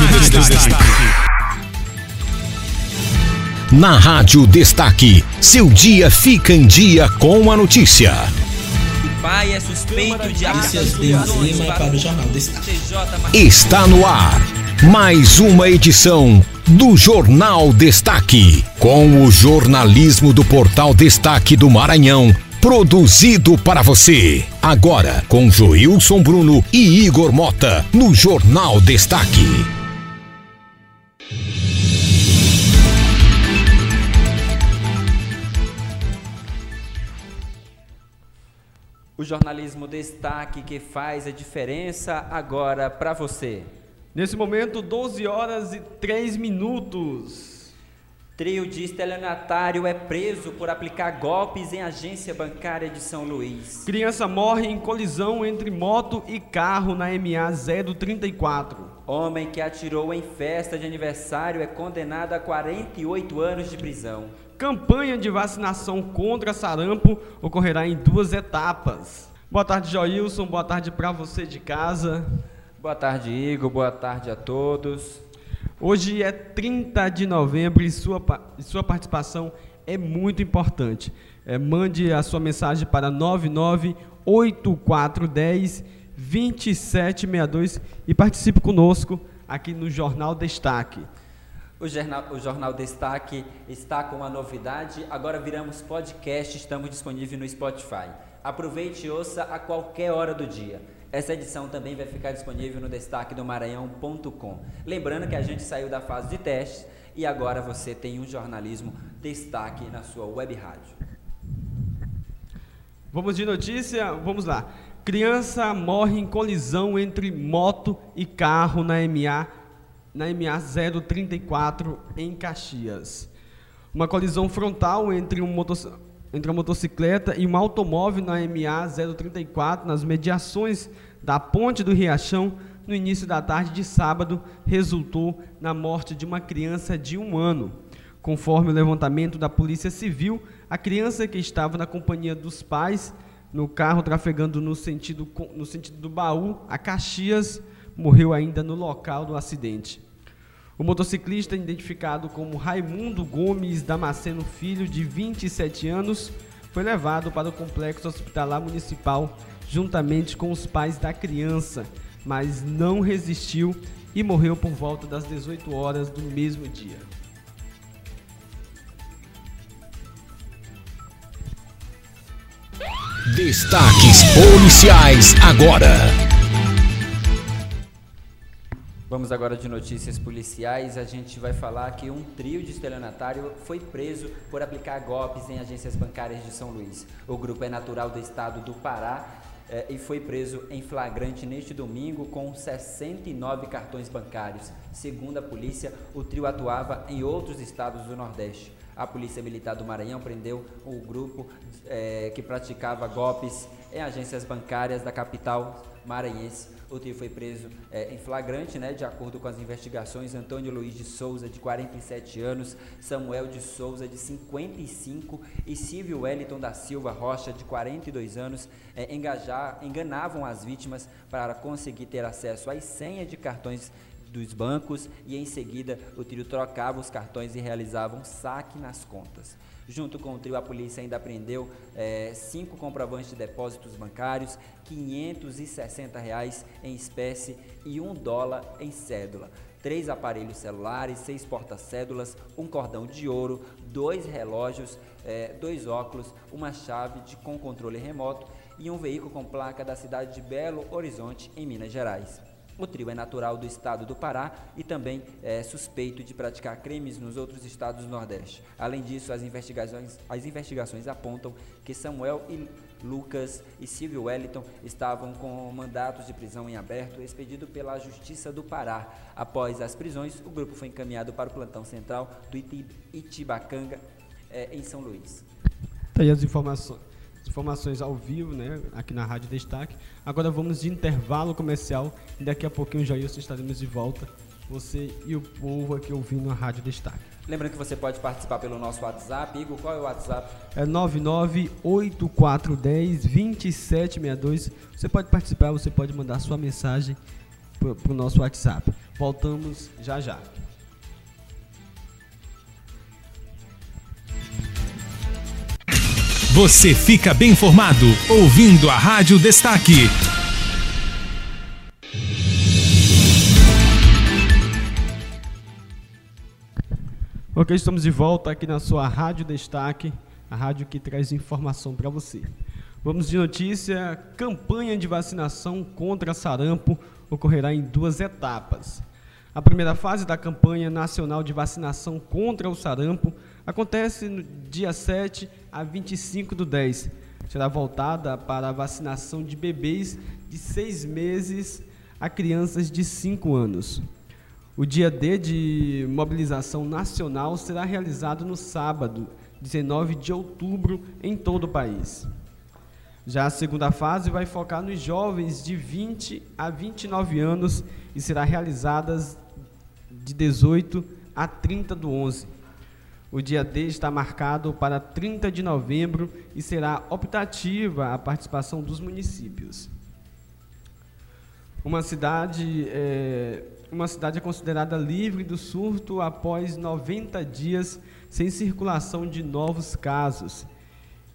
Rádio Destaque. Na Rádio Destaque, seu dia fica em dia com a notícia. Pai é suspeito de Lima para o Jornal Destaque. Está no ar mais uma edição do Jornal Destaque, com o jornalismo do Portal Destaque do Maranhão, produzido para você. Agora com Joilson Bruno e Igor Mota no Jornal Destaque. O jornalismo destaque que faz a diferença agora para você. Nesse momento, 12 horas e 3 minutos. Trio de estelionatário é preso por aplicar golpes em agência bancária de São Luís. Criança morre em colisão entre moto e carro na MA 034. Homem que atirou em festa de aniversário é condenado a 48 anos de prisão. Campanha de vacinação contra sarampo ocorrerá em duas etapas. Boa tarde, Joilson. Boa tarde para você de casa. Boa tarde, Igor. Boa tarde a todos. Hoje é 30 de novembro e sua, sua participação é muito importante. É, mande a sua mensagem para 998410 2762 e participe conosco aqui no Jornal Destaque. O jornal, o jornal Destaque está com uma novidade. Agora viramos podcast, estamos disponíveis no Spotify. Aproveite e ouça a qualquer hora do dia. Essa edição também vai ficar disponível no destaque do Maranhão.com. Lembrando que a gente saiu da fase de testes e agora você tem um jornalismo destaque na sua web rádio. Vamos de notícia? Vamos lá. Criança morre em colisão entre moto e carro na MA na MA 034 em Caxias. Uma colisão frontal entre, um entre uma motocicleta e um automóvel na MA 034 nas mediações da Ponte do Riachão no início da tarde de sábado resultou na morte de uma criança de um ano. Conforme o levantamento da Polícia Civil, a criança que estava na companhia dos pais no carro trafegando no sentido, no sentido do baú a Caxias morreu ainda no local do acidente. O motociclista, identificado como Raimundo Gomes Damasceno Filho, de 27 anos, foi levado para o complexo hospitalar municipal juntamente com os pais da criança, mas não resistiu e morreu por volta das 18 horas do mesmo dia. Destaques policiais agora. Vamos agora de notícias policiais. A gente vai falar que um trio de estelionatário foi preso por aplicar golpes em agências bancárias de São Luís. O grupo é natural do estado do Pará eh, e foi preso em flagrante neste domingo com 69 cartões bancários. Segundo a polícia, o trio atuava em outros estados do Nordeste. A Polícia Militar do Maranhão prendeu o grupo eh, que praticava golpes em agências bancárias da capital maranhense. O trio foi preso é, em flagrante, né, de acordo com as investigações. Antônio Luiz de Souza, de 47 anos, Samuel de Souza, de 55 e Silvio Wellington da Silva Rocha, de 42 anos, é, engajar, enganavam as vítimas para conseguir ter acesso às senhas de cartões dos bancos e em seguida o trio trocava os cartões e realizava um saque nas contas. Junto com o trio, a polícia ainda apreendeu é, cinco comprovantes de depósitos bancários, 560 reais em espécie e um dólar em cédula. Três aparelhos celulares, seis porta-cédulas, um cordão de ouro, dois relógios, é, dois óculos, uma chave de, com controle remoto e um veículo com placa da cidade de Belo Horizonte, em Minas Gerais. O trio é natural do estado do Pará e também é suspeito de praticar crimes nos outros estados do Nordeste. Além disso, as investigações, as investigações apontam que Samuel e Lucas e Silvio Wellington estavam com mandatos de prisão em aberto expedido pela Justiça do Pará. Após as prisões, o grupo foi encaminhado para o plantão central do Itibacanga, é, em São Luís. Aí as informações informações ao vivo, né, aqui na Rádio Destaque. Agora vamos de intervalo comercial e daqui a pouquinho, Jailson, estaremos de volta. Você e o povo aqui ouvindo a Rádio Destaque. Lembrando que você pode participar pelo nosso WhatsApp. Igor, qual é o WhatsApp? É 9984102762. Você pode participar, você pode mandar sua mensagem para o nosso WhatsApp. Voltamos já já. Você fica bem informado ouvindo a Rádio Destaque. Ok, estamos de volta aqui na sua Rádio Destaque, a rádio que traz informação para você. Vamos de notícia: campanha de vacinação contra sarampo ocorrerá em duas etapas. A primeira fase da campanha nacional de vacinação contra o sarampo acontece no dia 7 a 25 do 10. Será voltada para a vacinação de bebês de seis meses a crianças de 5 anos. O dia D de mobilização nacional será realizado no sábado, 19 de outubro, em todo o país. Já a segunda fase vai focar nos jovens de 20 a 29 anos e será realizada de 18 a 30 do 11. O dia D está marcado para 30 de novembro e será optativa a participação dos municípios. Uma cidade é, uma cidade é considerada livre do surto após 90 dias sem circulação de novos casos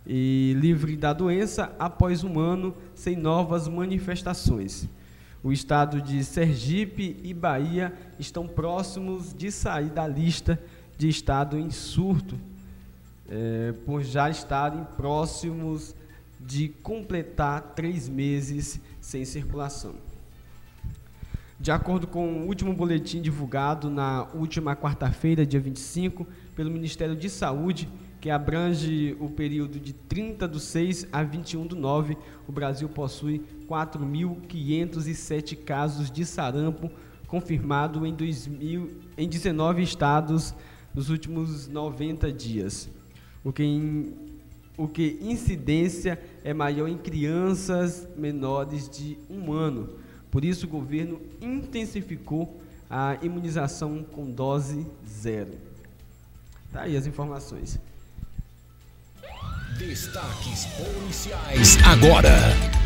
e livre da doença após um ano sem novas manifestações. O estado de Sergipe e Bahia estão próximos de sair da lista de estado em surto, é, por já estarem próximos de completar três meses sem circulação. De acordo com o último boletim divulgado na última quarta-feira, dia 25, pelo Ministério de Saúde, que abrange o período de 30 do 6 a 21 do 9, o Brasil possui 4.507 casos de sarampo confirmado em, 2000, em 19 estados nos últimos 90 dias, o que, em, o que incidência é maior em crianças menores de um ano por isso, o governo intensificou a imunização com dose zero. Tá aí as informações. Destaques policiais agora.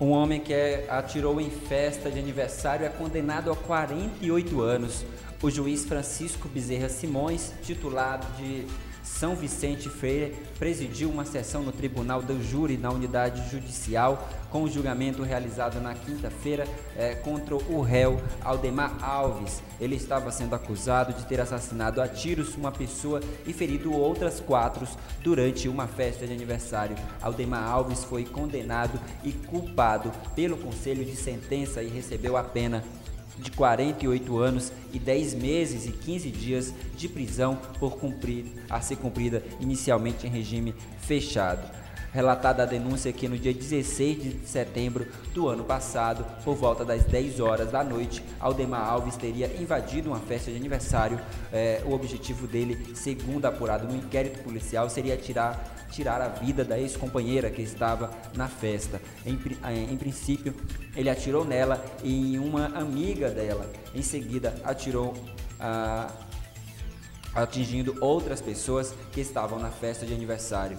Um homem que é, atirou em festa de aniversário é condenado a 48 anos. O juiz Francisco Bezerra Simões, titulado de são Vicente Freire presidiu uma sessão no Tribunal do Júri na unidade judicial com o julgamento realizado na quinta-feira é, contra o réu Aldemar Alves. Ele estava sendo acusado de ter assassinado a tiros uma pessoa e ferido outras quatro durante uma festa de aniversário. Aldemar Alves foi condenado e culpado pelo Conselho de Sentença e recebeu a pena de 48 anos e 10 meses e 15 dias de prisão por cumprir a ser cumprida inicialmente em regime fechado relatada a denúncia que no dia 16 de setembro do ano passado, por volta das 10 horas da noite, Aldemar Alves teria invadido uma festa de aniversário. É, o objetivo dele, segundo apurado no inquérito policial, seria tirar tirar a vida da ex-companheira que estava na festa. Em, em, princípio, ele atirou nela e em uma amiga dela. Em seguida, atirou ah, atingindo outras pessoas que estavam na festa de aniversário.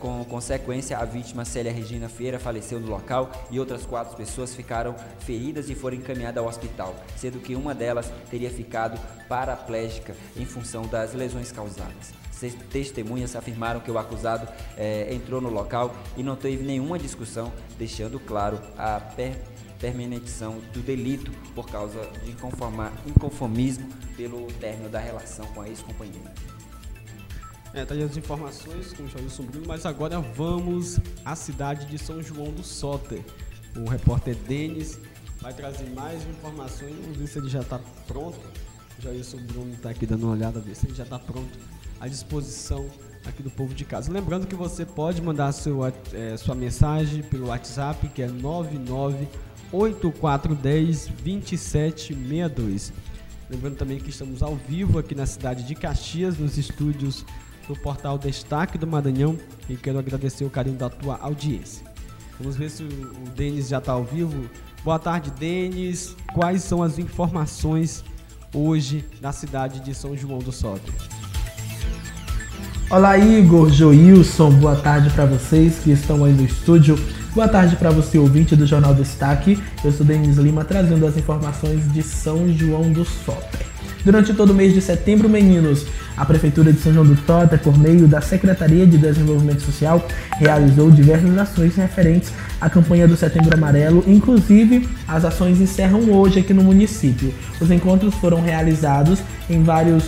Com consequência, a vítima Célia Regina Feira faleceu no local e outras quatro pessoas ficaram feridas e foram encaminhadas ao hospital, sendo que uma delas teria ficado paraplégica em função das lesões causadas. Testemunhas afirmaram que o acusado é, entrou no local e não teve nenhuma discussão, deixando claro a per do delito por causa de inconformismo pelo término da relação com a ex-companheira. É, tá as informações com o Jailson Bruno, mas agora vamos à cidade de São João do Soter. O repórter Denis vai trazer mais informações, vamos ver se ele já está pronto. O Jailson Bruno está aqui dando uma olhada, ver se ele já está pronto à disposição aqui do povo de casa. Lembrando que você pode mandar seu, é, sua mensagem pelo WhatsApp, que é 998410 2762. Lembrando também que estamos ao vivo aqui na cidade de Caxias, nos estúdios do portal Destaque do Maranhão e quero agradecer o carinho da tua audiência. Vamos ver se o Denis já está ao vivo. Boa tarde, Denis. Quais são as informações hoje na cidade de São João do Soto? Olá, Igor, Joilson, boa tarde para vocês que estão aí no estúdio Boa tarde para você, ouvinte do Jornal Destaque. Eu sou Denis Lima, trazendo as informações de São João do Soter. Durante todo o mês de setembro, meninos, a Prefeitura de São João do Soter, por meio da Secretaria de Desenvolvimento Social, realizou diversas ações referentes à campanha do Setembro Amarelo. Inclusive, as ações encerram hoje aqui no município. Os encontros foram realizados em vários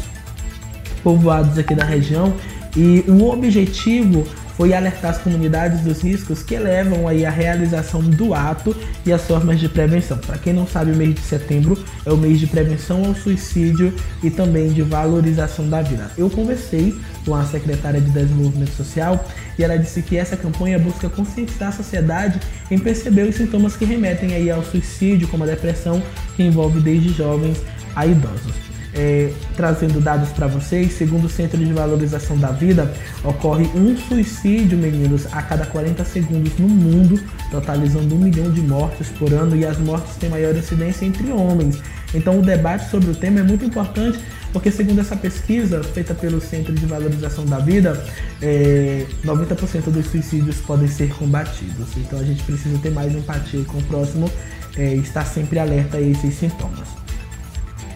povoados aqui da região e o objetivo foi alertar as comunidades dos riscos que levam aí à realização do ato e as formas de prevenção. Para quem não sabe, o mês de setembro é o mês de prevenção ao suicídio e também de valorização da vida. Eu conversei com a secretária de Desenvolvimento Social e ela disse que essa campanha busca conscientizar a sociedade em perceber os sintomas que remetem aí ao suicídio, como a depressão, que envolve desde jovens a idosos é, trazendo dados para vocês, segundo o Centro de Valorização da Vida, ocorre um suicídio, meninos, a cada 40 segundos no mundo, totalizando um milhão de mortes por ano e as mortes têm maior incidência entre homens. Então, o debate sobre o tema é muito importante porque, segundo essa pesquisa feita pelo Centro de Valorização da Vida, é, 90% dos suicídios podem ser combatidos. Então, a gente precisa ter mais empatia com o próximo é, estar sempre alerta a esses sintomas.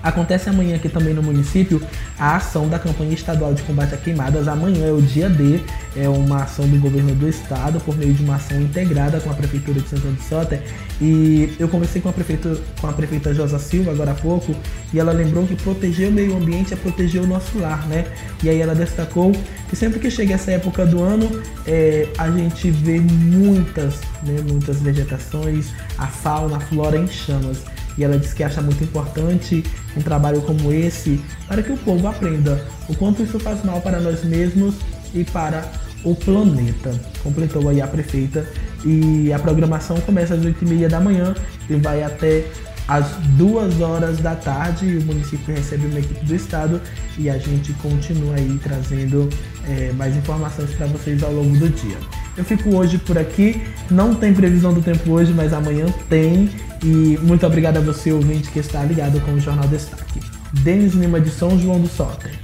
Acontece amanhã aqui também no município a ação da campanha estadual de combate a queimadas. Amanhã é o dia D, é uma ação do governo do estado por meio de uma ação integrada com a prefeitura de Santo de. E eu conversei com a prefeita, com a prefeita Josa Silva agora há pouco e ela lembrou que proteger o meio ambiente é proteger o nosso lar, né? E aí ela destacou que sempre que chega essa época do ano é, a gente vê muitas, né, muitas vegetações, a fauna, a flora em chamas. E ela disse que acha muito importante um trabalho como esse para que o povo aprenda o quanto isso faz mal para nós mesmos e para o planeta. Completou aí a prefeita. E a programação começa às 8h30 da manhã e vai até às 2 horas da tarde. O município recebe uma equipe do estado e a gente continua aí trazendo é, mais informações para vocês ao longo do dia. Eu fico hoje por aqui. Não tem previsão do tempo hoje, mas amanhã tem. E muito obrigado a você, ouvinte, que está ligado com o Jornal Destaque. Denis Lima de São João do Soter.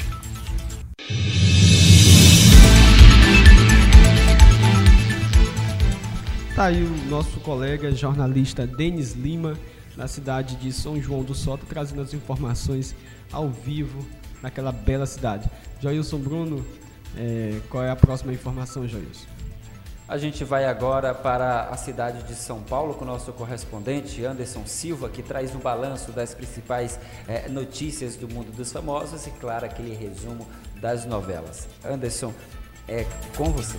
Tá aí o nosso colega jornalista Denis Lima, na cidade de São João do Soto, trazendo as informações ao vivo naquela bela cidade. Joilson Bruno, é, qual é a próxima informação, Joilson? A gente vai agora para a cidade de São Paulo com o nosso correspondente Anderson Silva, que traz um balanço das principais é, notícias do mundo dos famosos e, claro, aquele resumo das novelas. Anderson, é com você.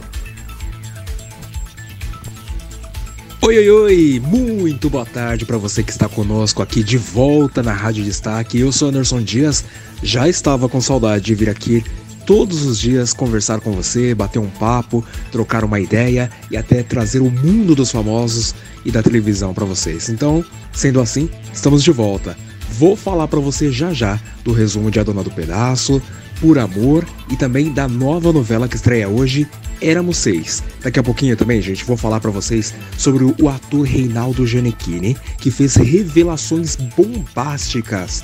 Oi, oi, oi! Muito boa tarde para você que está conosco aqui de volta na Rádio Destaque. Eu sou Anderson Dias, já estava com saudade de vir aqui todos os dias conversar com você, bater um papo, trocar uma ideia e até trazer o mundo dos famosos e da televisão para vocês. Então, sendo assim, estamos de volta. Vou falar para você já já do resumo de A Dona do Pedaço, Por Amor e também da nova novela que estreia hoje, Éramos Seis. Daqui a pouquinho também, gente, vou falar para vocês sobre o ator Reinaldo Gianecchini, que fez revelações bombásticas.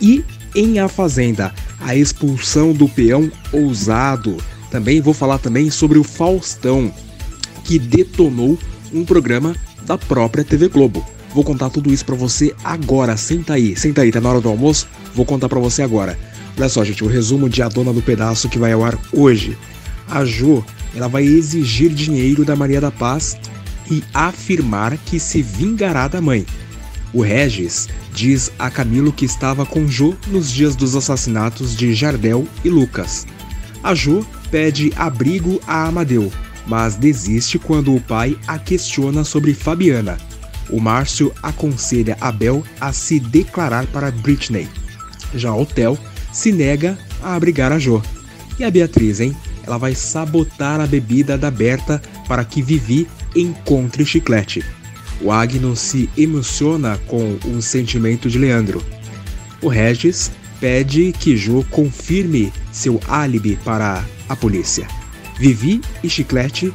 E em A Fazenda, a expulsão do peão ousado. Também vou falar também sobre o Faustão, que detonou um programa da própria TV Globo. Vou contar tudo isso para você agora. Senta aí, senta aí, tá na hora do almoço? Vou contar para você agora. Olha só, gente, o resumo de A Dona do Pedaço que vai ao ar hoje. A Jo, ela vai exigir dinheiro da Maria da Paz e afirmar que se vingará da mãe. O Regis diz a Camilo que estava com Jo nos dias dos assassinatos de Jardel e Lucas. A Jo pede abrigo a Amadeu, mas desiste quando o pai a questiona sobre Fabiana. O Márcio aconselha Abel a se declarar para Britney. Já o Theo se nega a abrigar a Jo. E a Beatriz, hein? Ela vai sabotar a bebida da Berta para que Vivi encontre chiclete. O Agno se emociona com o sentimento de Leandro. O Regis pede que Jo confirme seu álibi para a polícia. Vivi e Chiclete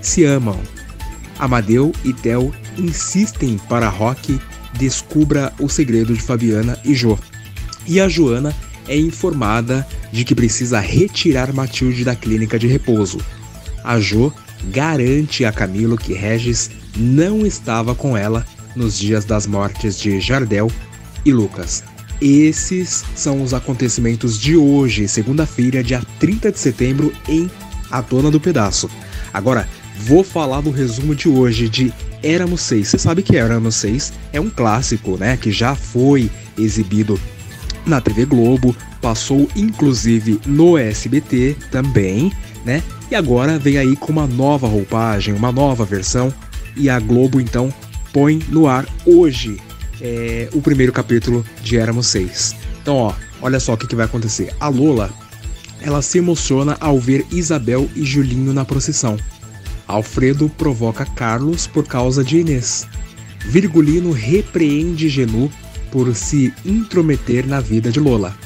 se amam. Amadeu e Theo insistem para Rock descubra o segredo de Fabiana e Jo. E a Joana é informada de que precisa retirar Matilde da clínica de repouso. A Jo garante a Camilo que Regis não estava com ela nos dias das mortes de Jardel e Lucas. Esses são os acontecimentos de hoje, segunda-feira, dia 30 de setembro, em A Dona do Pedaço. Agora, vou falar do resumo de hoje de Éramos Seis. Você sabe que Éramos Seis é um clássico, né? Que já foi exibido na TV Globo, passou inclusive no SBT também, né? E agora vem aí com uma nova roupagem, uma nova versão, e a Globo então põe no ar hoje é, o primeiro capítulo de Éramos Seis. Então, ó, olha só o que, que vai acontecer. A Lola, ela se emociona ao ver Isabel e Julinho na procissão. Alfredo provoca Carlos por causa de Inês. Virgulino repreende Genu por se intrometer na vida de Lola.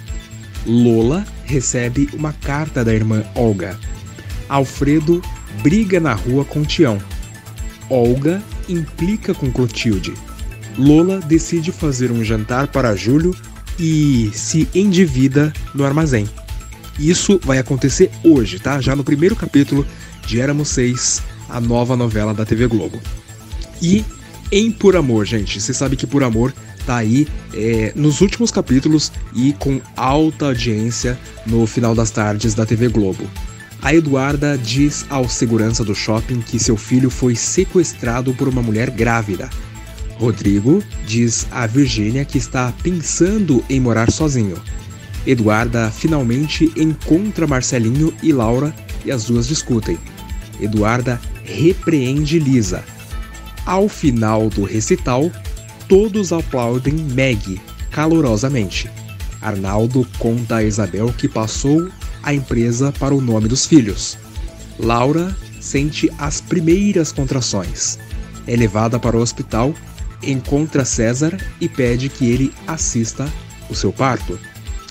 Lola recebe uma carta da irmã Olga. Alfredo briga na rua com Tião. Olga implica com Clotilde. Lola decide fazer um jantar para Júlio e se endivida no armazém. Isso vai acontecer hoje, tá? Já no primeiro capítulo de Éramos Seis, a nova novela da TV Globo. E em Por Amor, gente, você sabe que Por Amor tá aí é, nos últimos capítulos e com alta audiência no final das tardes da TV Globo. A Eduarda diz ao segurança do shopping que seu filho foi sequestrado por uma mulher grávida. Rodrigo diz a Virgínia que está pensando em morar sozinho. Eduarda finalmente encontra Marcelinho e Laura e as duas discutem. Eduarda repreende Lisa. Ao final do recital, todos aplaudem Meg calorosamente. Arnaldo conta a Isabel que passou a empresa para o nome dos filhos. Laura sente as primeiras contrações. É levada para o hospital, encontra César e pede que ele assista o seu parto.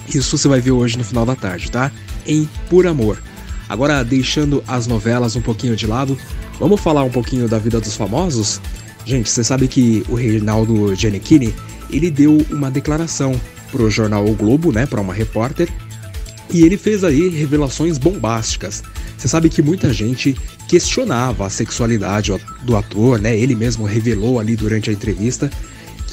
Isso você vai ver hoje no final da tarde, tá? Em Por Amor. Agora, deixando as novelas um pouquinho de lado, vamos falar um pouquinho da vida dos famosos? Gente, você sabe que o Reinaldo Giannichini, ele deu uma declaração pro jornal O Globo, né, para uma repórter, e ele fez aí revelações bombásticas. Você sabe que muita gente questionava a sexualidade do ator, né? Ele mesmo revelou ali durante a entrevista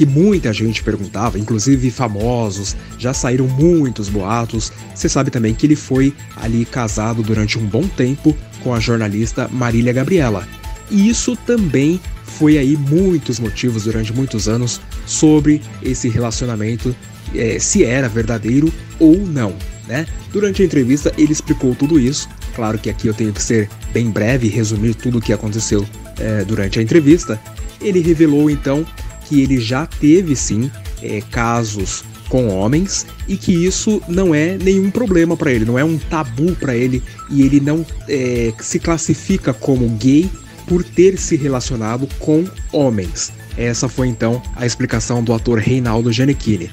que muita gente perguntava, inclusive famosos, já saíram muitos boatos. Você sabe também que ele foi ali casado durante um bom tempo com a jornalista Marília Gabriela. E isso também foi aí muitos motivos durante muitos anos sobre esse relacionamento, é, se era verdadeiro ou não. Né? Durante a entrevista ele explicou tudo isso. Claro que aqui eu tenho que ser bem breve e resumir tudo o que aconteceu é, durante a entrevista. Ele revelou então que ele já teve sim é, casos com homens e que isso não é nenhum problema para ele, não é um tabu para ele e ele não é, se classifica como gay por ter se relacionado com homens. Essa foi então a explicação do ator Reinaldo Giannichini.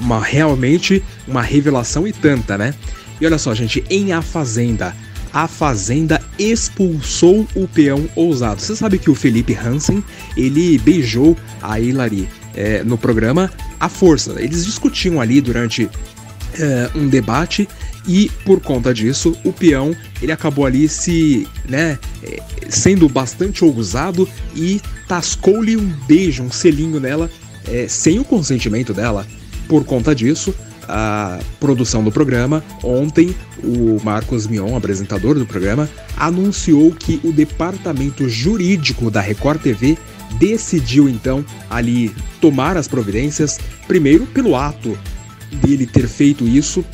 Uma, realmente uma revelação e tanta, né? E olha só, gente, em A Fazenda, a Fazenda expulsou o peão ousado. Você sabe que o Felipe Hansen, ele beijou a Hilary é, no programa à força. Eles discutiam ali durante é, um debate e por conta disso o peão ele acabou ali se né é, sendo bastante ousado e tascou-lhe um beijo um selinho nela é, sem o consentimento dela por conta disso a produção do programa, ontem o Marcos Mion, apresentador do programa, anunciou que o departamento jurídico da Record TV decidiu então ali tomar as providências, primeiro pelo ato dele ter feito isso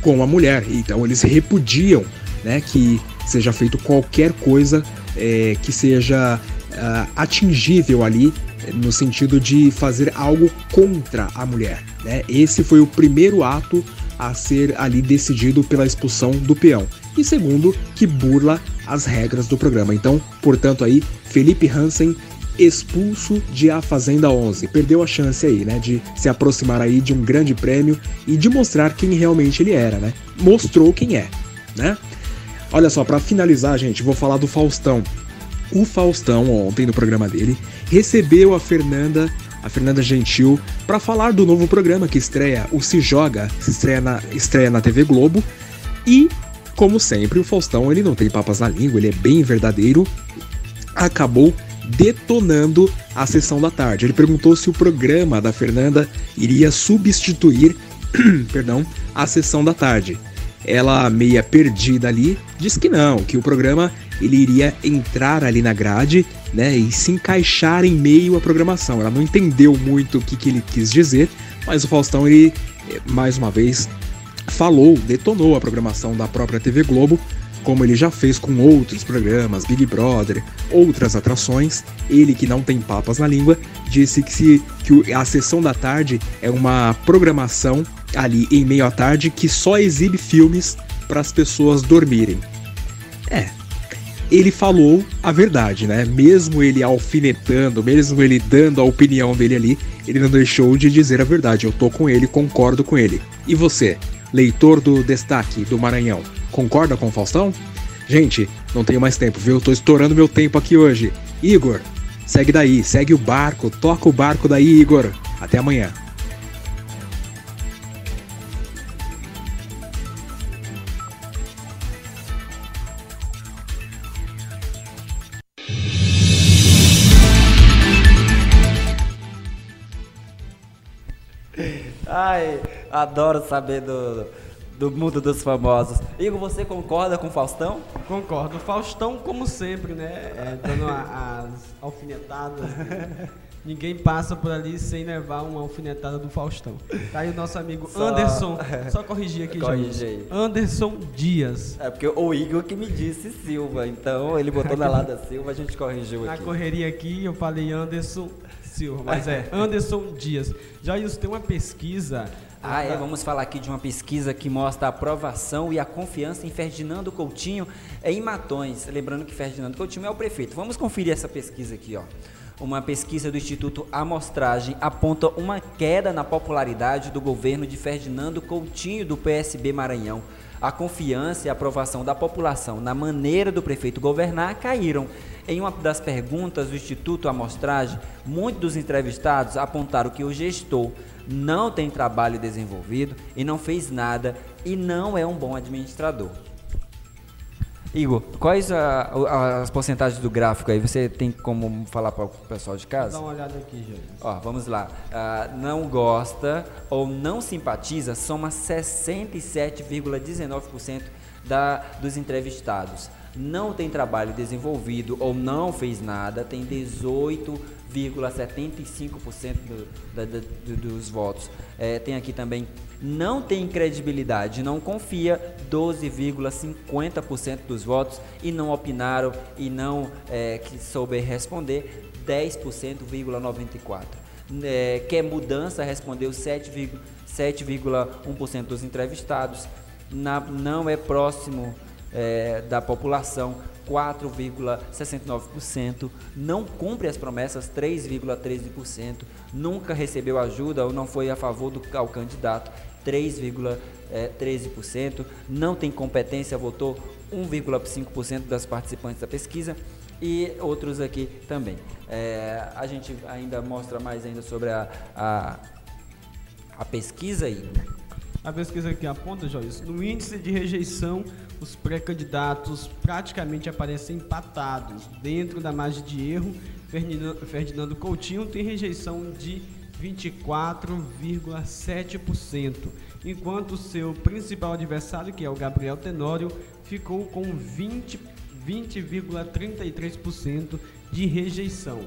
com a mulher. Então eles repudiam né, que seja feito qualquer coisa é, que seja uh, atingível ali no sentido de fazer algo contra a mulher. Né? Esse foi o primeiro ato a ser ali decidido pela expulsão do peão. E segundo, que burla as regras do programa. Então, portanto, aí, Felipe Hansen expulso de A Fazenda 11. Perdeu a chance aí, né, de se aproximar aí de um grande prêmio e de mostrar quem realmente ele era, né? Mostrou quem é, né? Olha só, para finalizar, gente, vou falar do Faustão. O Faustão, ontem no programa dele, recebeu a Fernanda, a Fernanda Gentil, para falar do novo programa que estreia, o Se Joga, se estreia na, estreia na TV Globo. E, como sempre, o Faustão ele não tem papas na língua, ele é bem verdadeiro acabou detonando a sessão da tarde. Ele perguntou se o programa da Fernanda iria substituir, perdão, a sessão da tarde. Ela meia perdida ali, disse que não, que o programa ele iria entrar ali na grade, né, e se encaixar em meio à programação. Ela não entendeu muito o que, que ele quis dizer, mas o Faustão ele eh, mais uma vez falou, detonou a programação da própria TV Globo, como ele já fez com outros programas, Big Brother, outras atrações. Ele que não tem papas na língua, disse que, se, que a sessão da tarde é uma programação ali em meio à tarde que só exibe filmes para as pessoas dormirem. É, ele falou a verdade, né? Mesmo ele alfinetando, mesmo ele dando a opinião dele ali, ele não deixou de dizer a verdade. Eu tô com ele, concordo com ele. E você, leitor do Destaque do Maranhão, concorda com o Faustão? Gente, não tenho mais tempo, viu? Tô estourando meu tempo aqui hoje. Igor, segue daí, segue o barco, toca o barco daí, Igor. Até amanhã. Adoro saber do, do mundo dos famosos. Igor, você concorda com o Faustão? Concordo. Faustão, como sempre, né? É, dando a- as alfinetadas. né? Ninguém passa por ali sem levar uma alfinetada do Faustão. Tá aí o nosso amigo Só- Anderson. Só corrigir aqui, Corrige Jair. aí. Anderson Dias. É porque o Igor que me disse Silva, então ele botou na lada Silva, a gente corrigiu Na aqui. correria aqui eu falei Anderson Silva, mas é Anderson Dias. Jair, tem uma pesquisa. Ah, é, vamos falar aqui de uma pesquisa que mostra a aprovação e a confiança em Ferdinando Coutinho em Matões. Lembrando que Ferdinando Coutinho é o prefeito. Vamos conferir essa pesquisa aqui, ó. Uma pesquisa do Instituto Amostragem aponta uma queda na popularidade do governo de Ferdinando Coutinho do PSB Maranhão. A confiança e a aprovação da população na maneira do prefeito governar caíram. Em uma das perguntas do Instituto Amostragem, muitos dos entrevistados apontaram que o gestor não tem trabalho desenvolvido e não fez nada e não é um bom administrador. Igor, quais a- a- as porcentagens do gráfico aí? Você tem como falar para o pessoal de Dá casa? uma olhada aqui, Jair. Ó, vamos lá. Ah, não gosta ou não simpatiza soma 67,19% da, dos entrevistados. Não tem trabalho desenvolvido ou não fez nada, tem 18,75% do, do- dos votos. É, tem aqui também não tem credibilidade, não confia, 12,50% dos votos e não opinaram e não é, que souber responder, 10,94%. É, quer mudança, respondeu 7,1% 7,1% dos entrevistados. Na- não é próximo é, da população, 4,69%. Não cumpre as promessas, 3,13%. Nunca recebeu ajuda ou não foi a favor do ao candidato, 3,13%. Não tem competência, votou 1,5% das participantes da pesquisa e outros aqui também. É, a gente ainda mostra mais ainda sobre a, a, a pesquisa aí. A pesquisa aqui aponta, Joyce, no índice de rejeição, os pré-candidatos praticamente aparecem empatados. Dentro da margem de erro, Ferdinando Coutinho tem rejeição de 24,7%, enquanto seu principal adversário, que é o Gabriel Tenório, ficou com 20 20,33% de rejeição.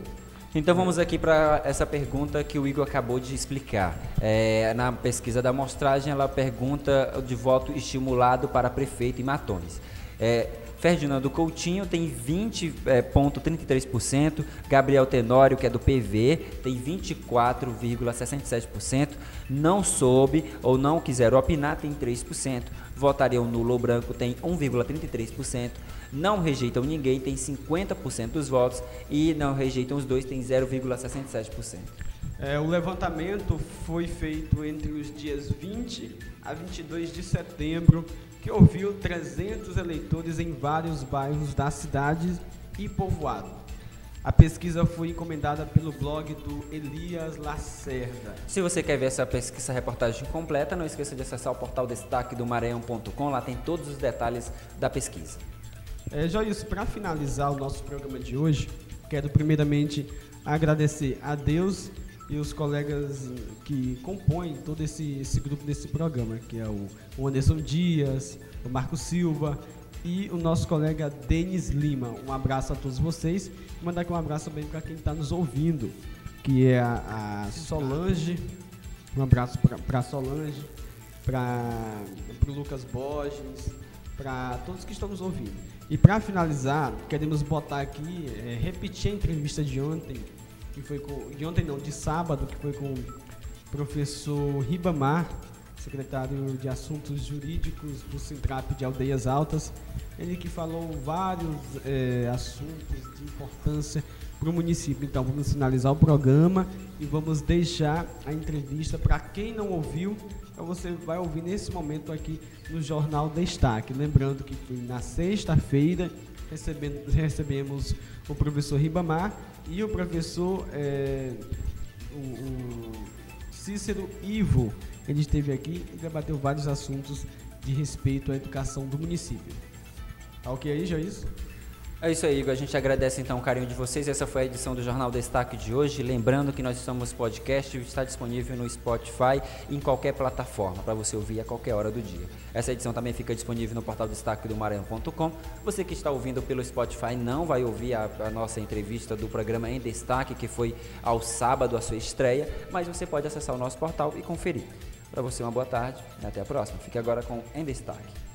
Então vamos aqui para essa pergunta que o Igor acabou de explicar. É, na pesquisa da amostragem, ela pergunta de voto estimulado para prefeito em Matões. É, Ferdinando Coutinho tem 20,33%, Gabriel Tenório, que é do PV, tem 24,67%, não soube ou não quiser opinar, tem 3%, votariam nulo ou branco, tem 1,33%, não rejeitam ninguém, tem 50% dos votos, e não rejeitam os dois, tem 0,67%. É, o levantamento foi feito entre os dias 20 a 22 de setembro, que ouviu 300 eleitores em vários bairros da cidade e povoado. A pesquisa foi encomendada pelo blog do Elias Lacerda. Se você quer ver essa pesquisa, essa reportagem completa, não esqueça de acessar o portal destaque do Maranhão.com, lá tem todos os detalhes da pesquisa. É, Joilson, para finalizar o nosso programa de hoje, Quero primeiramente agradecer a Deus e os colegas que compõem todo esse, esse grupo desse programa, que é o, Anderson Dias, o Marco Silva e o nosso colega Denis Lima. Um abraço a todos vocês e mandar aqui um abraço também para quem está nos ouvindo, que é a, a Solange. Um abraço para Solange, para o Lucas Borges, para todos que estão nos ouvindo. E para finalizar, queremos botar aqui, é, repetir a entrevista de ontem que foi com. De ontem não, de sábado, que foi com o professor Ribamar, secretário de Assuntos Jurídicos do Sintrap de Aldeias Altas. Ele que falou vários é, assuntos de importância para o município. Então vamos finalizar o programa e vamos deixar a entrevista para quem não ouviu. Então você vai ouvir nesse momento aqui no Jornal Destaque. Lembrando que foi na sexta-feira recebemos o professor Ribamar e o professor é, o, o Cícero Ivo, ele esteve aqui e debateu vários assuntos de respeito à educação do município. Tá ok aí, Joís? É isso aí, Igor. A gente agradece então o carinho de vocês. Essa foi a edição do Jornal Destaque de hoje. Lembrando que nós somos podcast está disponível no Spotify e em qualquer plataforma para você ouvir a qualquer hora do dia. Essa edição também fica disponível no portal destaque do Maranhão.com. Você que está ouvindo pelo Spotify não vai ouvir a, a nossa entrevista do programa em destaque, que foi ao sábado a sua estreia, mas você pode acessar o nosso portal e conferir. Para você, uma boa tarde e até a próxima. Fique agora com Em Destaque.